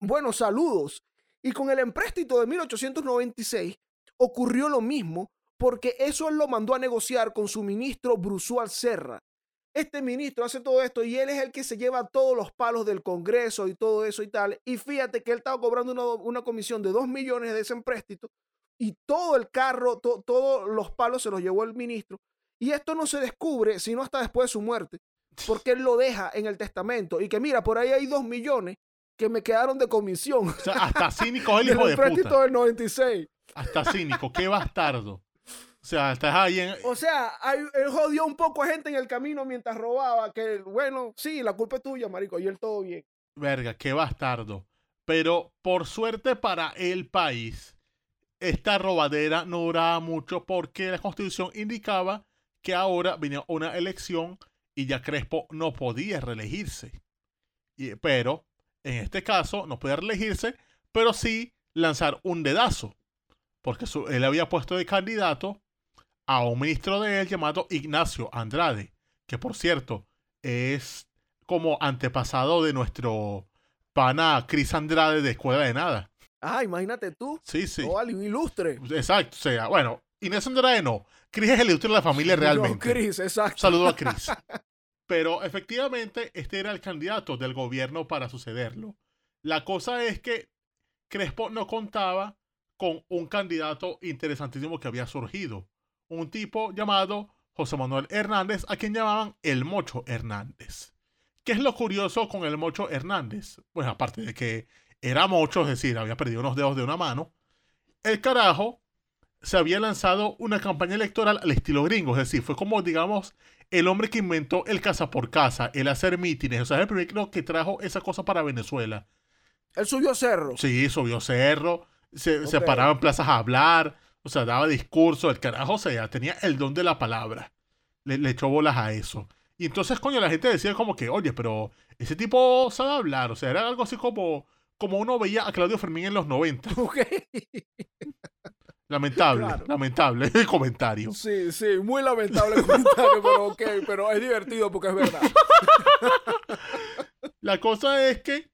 Buenos saludos. Y con el empréstito de 1896 ocurrió lo mismo porque eso él lo mandó a negociar con su ministro Brusual Serra. Este ministro hace todo esto y él es el que se lleva todos los palos del Congreso y todo eso y tal. Y fíjate que él estaba cobrando una, una comisión de 2 millones de ese empréstito y todo el carro, to- todos los palos se los llevó el ministro. Y esto no se descubre sino hasta después de su muerte, porque él lo deja en el testamento y que mira, por ahí hay 2 millones que me quedaron de comisión. O sea, hasta cínico es el hijo de puta. del 96. Hasta cínico, qué bastardo. O sea, estás ahí en. O sea, hay- él jodió un poco a gente en el camino mientras robaba. Que bueno, sí, la culpa es tuya, marico. Y él todo bien. Verga, qué bastardo. Pero por suerte para el país, esta robadera no duraba mucho porque la constitución indicaba que ahora venía una elección y ya Crespo no podía reelegirse. Pero en este caso no podía reelegirse, pero sí lanzar un dedazo, porque su- él había puesto de candidato a un ministro de él llamado Ignacio Andrade, que por cierto es como antepasado de nuestro pana Cris Andrade de Escuela de Nada. Ah, imagínate tú. Sí, sí. Oh, alguien ilustre. Exacto, o sea, bueno, Inés Andrade no. Cris es el ilustre de la familia realmente. No, Chris, exacto. Saludo a Cris. Pero efectivamente, este era el candidato del gobierno para sucederlo. La cosa es que Crespo no contaba con un candidato interesantísimo que había surgido. Un tipo llamado José Manuel Hernández, a quien llamaban el Mocho Hernández. ¿Qué es lo curioso con el Mocho Hernández? Pues aparte de que era mocho, es decir, había perdido unos dedos de una mano, el carajo se había lanzado una campaña electoral al estilo gringo, es decir, fue como, digamos, el hombre que inventó el casa por casa, el hacer mítines, o sea, es el primero que trajo esa cosa para Venezuela. Él subió cerro. Sí, subió cerro, se, se Ok. paraba en plazas a hablar, o sea, daba discurso, el carajo, o sea, tenía el don de la palabra. Le, le echó bolas a eso. Y entonces, coño, la gente decía como que, oye, pero ese tipo sabe hablar, o sea, era algo así como, como uno veía a Claudio Fermín en los 90. Ok. Lamentable, Claro. lamentable el comentario. Sí, sí, muy lamentable el comentario, pero ok, pero es divertido porque es verdad. La cosa es que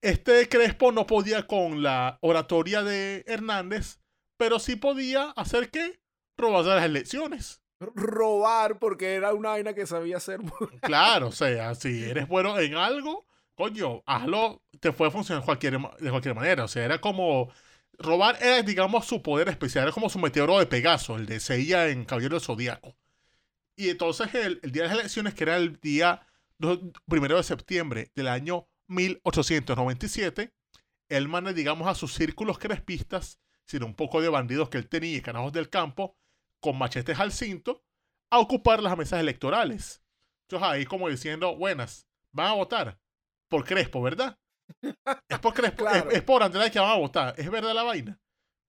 este Crespo no podía con la oratoria de Hernández, pero sí podía hacer que robarse las elecciones. Robar porque era una vaina que sabía hacer. Claro, o sea, si eres bueno en algo, coño, hazlo, te puede funcionar de cualquier manera. O sea, era como. Robar era, digamos, su poder especial, era como su meteoro de Pegaso, el de Seiya en Caballero del Zodíaco. Y entonces, el, el día de las elecciones, que era el día primero de septiembre del año 1897, él manda, digamos, a sus círculos crespistas, sin un poco de bandidos que él tenía y canajos del campo, con machetes al cinto, a ocupar las mesas electorales. Entonces ahí como diciendo, buenas, van a votar por Crespo, ¿verdad? Es por Crespo, es- Claro. es, por Andrade que van a votar, es verdad la vaina.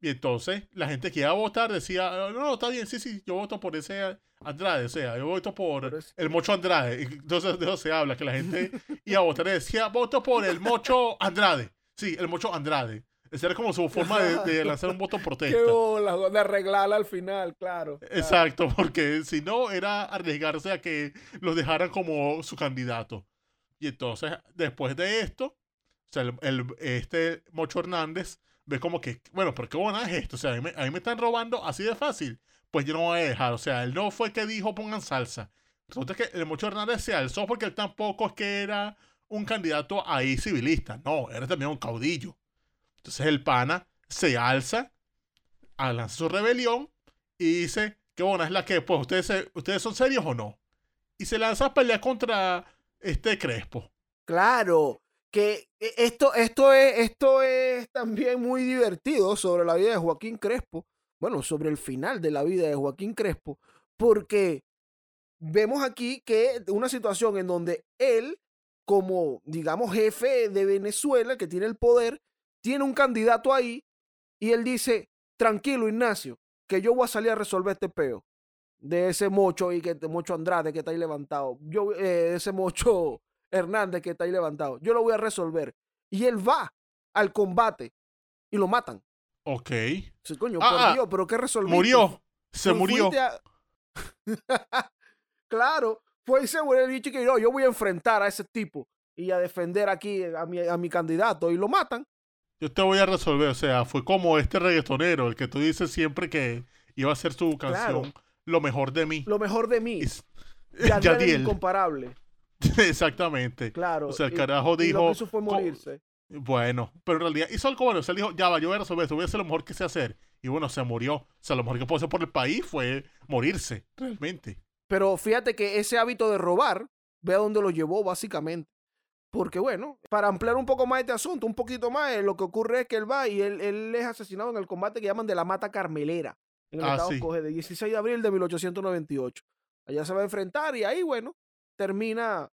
Y entonces la gente que iba a votar decía, "Ah, no, está bien, sí, sí, yo voto por ese Andrade, o sea, yo voto por es- el Mocho Andrade. Entonces de eso se habla, que la gente iba a votar y decía, voto por el Mocho Andrade. Sí, el Mocho Andrade. Esa era como su forma de, de lanzar un voto Qué protesta. bola, de arreglarla al final, claro. claro. Exacto, porque si no era arriesgarse a que los dejaran como su candidato. Y entonces, después de esto, el, este Mocho Hernández ve como que, bueno, pero qué buena es esto, o sea, a mí, me, a mí me están robando así de fácil, pues yo no voy a dejar, o sea, él no fue que dijo pongan salsa. Resulta que el Mocho Hernández se alzó porque él tampoco es que era un candidato ahí civilista, no, era también un caudillo. Entonces el pana se alza, a lanzar su rebelión y dice, qué buena es la que, pues, ¿ustedes, ¿ustedes son serios o no? Y se lanza a pelear contra este Crespo. Claro, que e- esto, esto, es, esto es también muy divertido sobre la vida de Joaquín Crespo, bueno, sobre el final de la vida de Joaquín Crespo, porque vemos aquí que una situación en donde él, como, digamos, jefe de Venezuela, que tiene el poder, tiene un candidato ahí y él dice, tranquilo Ignacio, que yo voy a salir a resolver este peo de ese mocho y que mocho Andrade que está ahí levantado, yo eh, ese mocho Hernández que está ahí levantado, yo lo voy a resolver. Y él va al combate y lo matan. Ok. Sí, coño, Ah, por ah, Dios, pero ¿qué resolviste? Murió. Se murió. a- claro, fue y se murió el bicho y que yo, yo voy a enfrentar a ese tipo y a defender aquí a mi, a mi candidato y lo matan. Yo te voy a resolver. O sea, fue como este reggaetonero, el que tú dices siempre que iba a ser su canción Claro. Lo mejor de mí. Lo mejor de mí. Es- el Yadiel. incomparable. Exactamente. Claro. O sea, el y- carajo y lo dijo, que hizo fue "Co- morirse. Bueno, pero en realidad hizo algo bueno. O sea, él dijo, ya va, yo voy a resolver esto, voy a hacer lo mejor que sé hacer. Y bueno, se murió. O sea, lo mejor que puedo hacer por el país fue morirse, realmente. Pero fíjate que ese hábito de robar, ve a dónde lo llevó básicamente. Porque bueno, para ampliar un poco más este asunto, un poquito más, eh, lo que ocurre es que él va y él, él es asesinado en el combate que llaman de la Mata Carmelera, en el Ah, estado sí. Coge, de 16 de abril de 1898. Allá se va a enfrentar y ahí, bueno, termina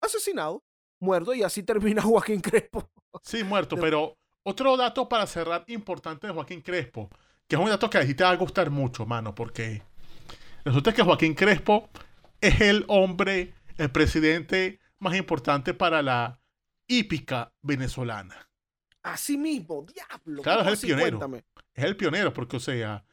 asesinado, muerto, y así termina Joaquín Crespo. Sí, muerto, pero otro dato para cerrar importante de Joaquín Crespo, que es un dato que a ti te va a gustar mucho, mano, porque resulta que Joaquín Crespo es el hombre, el presidente más importante para la hípica venezolana. Así mismo, diablo. Claro, ¿cómo es el así? pionero. Cuéntame. Es el pionero, porque, o sea,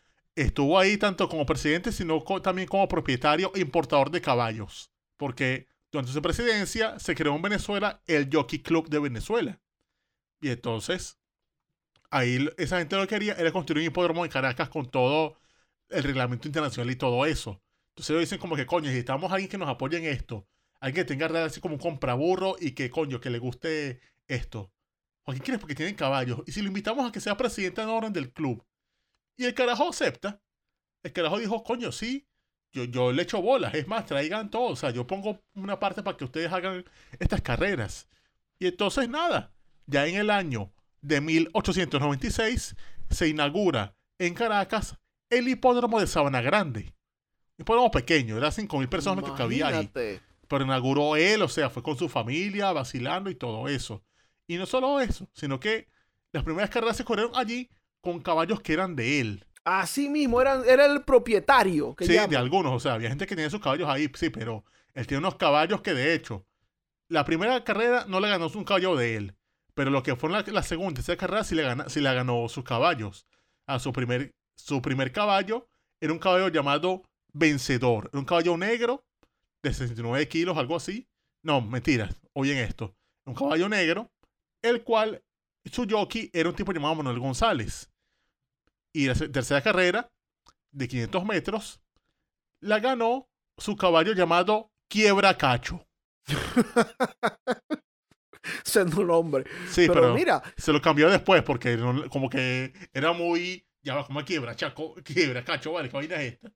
estuvo ahí tanto como presidente, sino también como propietario e importador de caballos. Porque durante su presidencia se creó en Venezuela el Jockey Club de Venezuela. Y entonces, ahí esa gente lo que quería era construir un hipódromo en Caracas con todo el reglamento internacional y todo eso. Entonces ellos dicen como que, coño, necesitamos a alguien que nos apoye en esto. Alguien que tenga así como un compraburro y que, coño, que le guste esto. Joaquín Crespo porque tienen caballos. Y si lo invitamos a que sea presidente en orden del club. Y el carajo acepta. El carajo dijo, coño, sí, yo, yo le echo bolas. Es más, traigan todo. O sea, yo pongo una parte para que ustedes hagan estas carreras. Y entonces, nada, ya en el año de 1896 se inaugura en Caracas el hipódromo de Sabana Grande. Un hipódromo pequeño, era 5.000 personas que cabía ahí pero inauguró él, o sea, fue con su familia, vacilando y todo eso. Y no solo eso, sino que las primeras carreras se corrieron allí con caballos que eran de él. Así mismo, era, era el propietario. Que sí, de algunos, o sea, había gente que tenía sus caballos ahí, sí, pero él tiene unos caballos que de hecho, la primera carrera no le ganó un caballo de él, pero lo que fue la, la segunda y tercera carrera sí le, gana, sí le ganó sus caballos. A su primer, su primer caballo era un caballo llamado Vencedor, era un caballo negro de 69 kilos, algo así. No, mentiras, oyen esto. Un caballo negro, el cual su jockey era un tipo llamado Manuel González. Y la tercera carrera, de 500 metros, la ganó su caballo llamado Quiebra Cacho. Siendo un hombre. Sí, pero, pero, mira, se lo cambió después porque como que era muy... Ya va, como quiebra, chaco, quiebra, cacho, vale, ¿qué vaina es esta?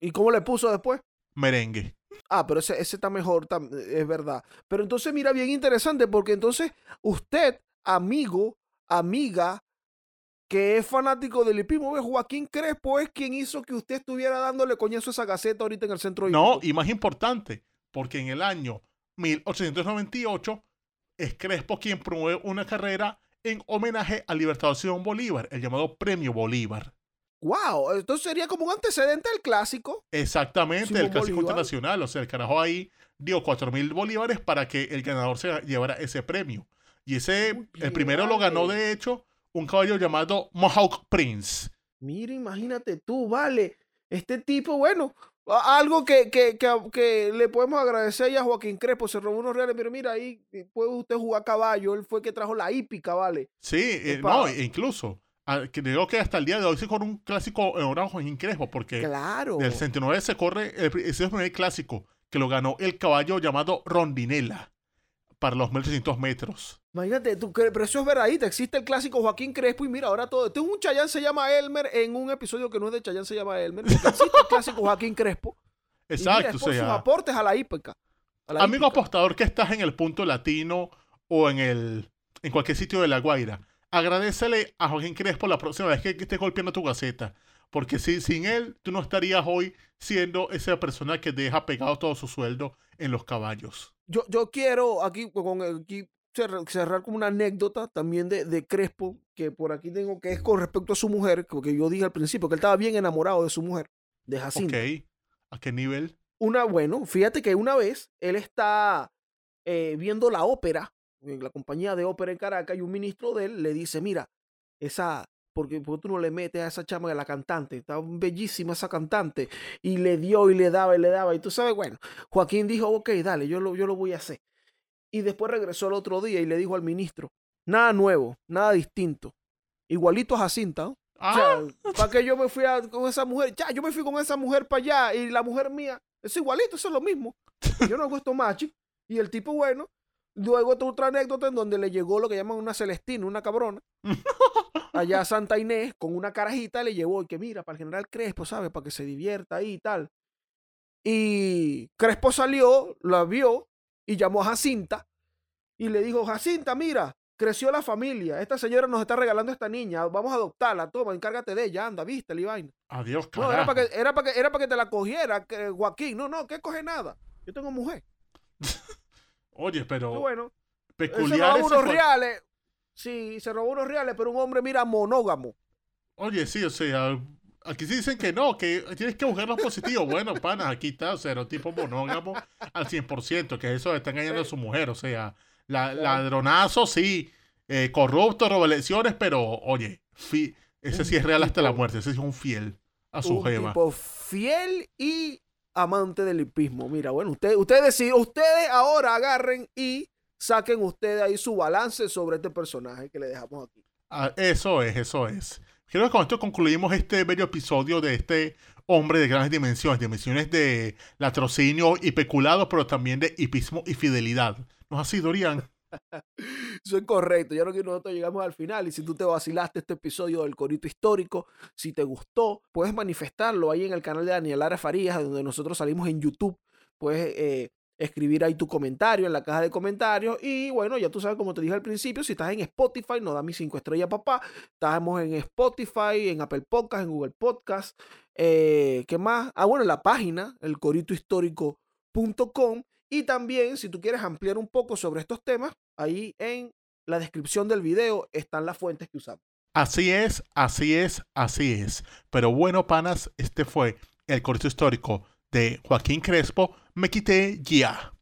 ¿y cómo le puso después? Merengue. Ah, pero ese, ese está mejor, es verdad. Pero entonces, mira, bien interesante, porque entonces usted, amigo, amiga, que es fanático del hipismo, ve, Joaquín Crespo es quien hizo que usted estuviera dándole coñazo a esa gaceta ahorita en el centro No, hípico. y más importante, porque en el año 1898 es Crespo quien promueve una carrera en homenaje al libertador Simón Bolívar, el llamado Premio Bolívar. Wow, entonces sería como un antecedente del clásico. Exactamente, Simón el clásico Bolívar. internacional. O sea, el carajo ahí dio 4 mil bolívares para que el ganador se llevara ese premio. Y ese, el primero lo ganó, de hecho, un caballo llamado Mohawk Prince. Mira, imagínate tú, vale. Este tipo, bueno, a- algo que, que, que, que le podemos agradecer ya a Joaquín Crespo, se robó unos reales, pero mira, ahí eh, puede usted jugar caballo, él fue el que trajo la hípica, vale. Sí, eh, no, incluso. que digo que hasta el día de hoy se corre un clásico en honor a Joaquín Crespo, porque Claro. del 69 se corre, el, ese es el primer clásico, que lo ganó el caballo llamado Rondinela para los 1800 metros. Imagínate, tú, pero eso es verdadita, existe el clásico Joaquín Crespo y mira, ahora todo. Este es un Chayán se llama Elmer en un episodio que no es de Chayán se llama Elmer, existe el clásico Joaquín Crespo. y mira, Exacto, es o por sus sea. aportes a la hípica. Amigo hípica. apostador que estás en el punto latino o en el en cualquier sitio de La Guaira, agradecele a Joaquín Crespo la próxima vez que esté golpeando tu gaceta. Porque si, sin él, tú no estarías hoy siendo esa persona que deja pegado todo su sueldo en los caballos. Yo, yo quiero aquí, con aquí cerrar, con una anécdota también de, de Crespo, que por aquí tengo, que es con respecto a su mujer, porque yo dije al principio que él estaba bien enamorado de su mujer, de Jacinta. Ok. ¿A qué nivel? Una, bueno, fíjate que una vez él está eh, viendo la ópera, en la compañía de ópera en Caracas, y un ministro de él le dice, mira, esa, porque, porque tú no le metes a esa chama de la cantante, está bellísima esa cantante, y le dio y le daba y le daba, y tú sabes, bueno, Joaquín dijo, ok, dale, yo lo, yo lo voy a hacer. Y después regresó el otro día y le dijo al ministro, nada nuevo, nada distinto, igualito a Jacinta, ¿no? Ah, ¿para que yo me fui a- con esa mujer? Ya, yo me fui con esa mujer para allá y la mujer mía es igualito, eso es lo mismo. Yo no hago esto machi. Y el tipo, bueno, luego tuvo otra anécdota en donde le llegó lo que llaman una Celestina, una cabrona, allá a Santa Inés, con una carajita, le llevó y que mira, para el general Crespo, ¿sabes? Para que se divierta ahí y tal. Y Crespo salió, la vio y llamó a Jacinta y le dijo, Jacinta, mira, creció la familia, esta señora nos está regalando esta niña, vamos a adoptarla, toma, encárgate de ella, anda, viste, la vaina. adiós, No, carajo. era para que, era para que, era para que te la cogiera, que, Joaquín. No, no, que coge nada. Yo tengo mujer. Oye, pero bueno, se peculiar daba ese unos reales. Sí, se robó unos reales, pero un hombre, mira, monógamo. Oye, sí, o sea, aquí sí dicen que no, que tienes que buscar los positivos. Bueno, pana, aquí está, o sea, era un tipo monógamo al 100%, que eso está engañando a su mujer, o sea, la, ladronazo, sí, eh, corrupto, roba elecciones, pero oye, fi- ese sí es real hasta la muerte, ese sí es un fiel a su un jeva. tipo fiel y amante del hipismo. Mira, bueno, ustedes ustedes deciden, ustedes ahora agarren y saquen ustedes ahí su balance sobre este personaje que le dejamos aquí. Ah, eso es, eso es. Creo que con esto concluimos este bello episodio de este hombre de grandes dimensiones, dimensiones de latrocinio y peculado, pero también de hipismo y fidelidad. ¿No es así, Dorian? Eso es correcto. Yo creo que nosotros llegamos al final. Y si tú te vacilaste este episodio del Corito Histórico, si te gustó, puedes manifestarlo ahí en el canal de Daniel Lara Farías, donde nosotros salimos en YouTube. Puedes eh, escribir ahí tu comentario en la caja de comentarios. Y bueno, ya tú sabes, como te dije al principio, si estás en Spotify, no da mis cinco estrellas, papá. Estamos en Spotify, en Apple Podcast, en Google Podcast. Eh, ¿Qué más? Ah, bueno, en la página, el coritohistórico.com. Y también, si tú quieres ampliar un poco sobre estos temas, ahí en la descripción del video están las fuentes que usamos. Así es, así es, así es. Pero bueno, panas, este fue el corto histórico de Joaquín Crespo. Me quité ya.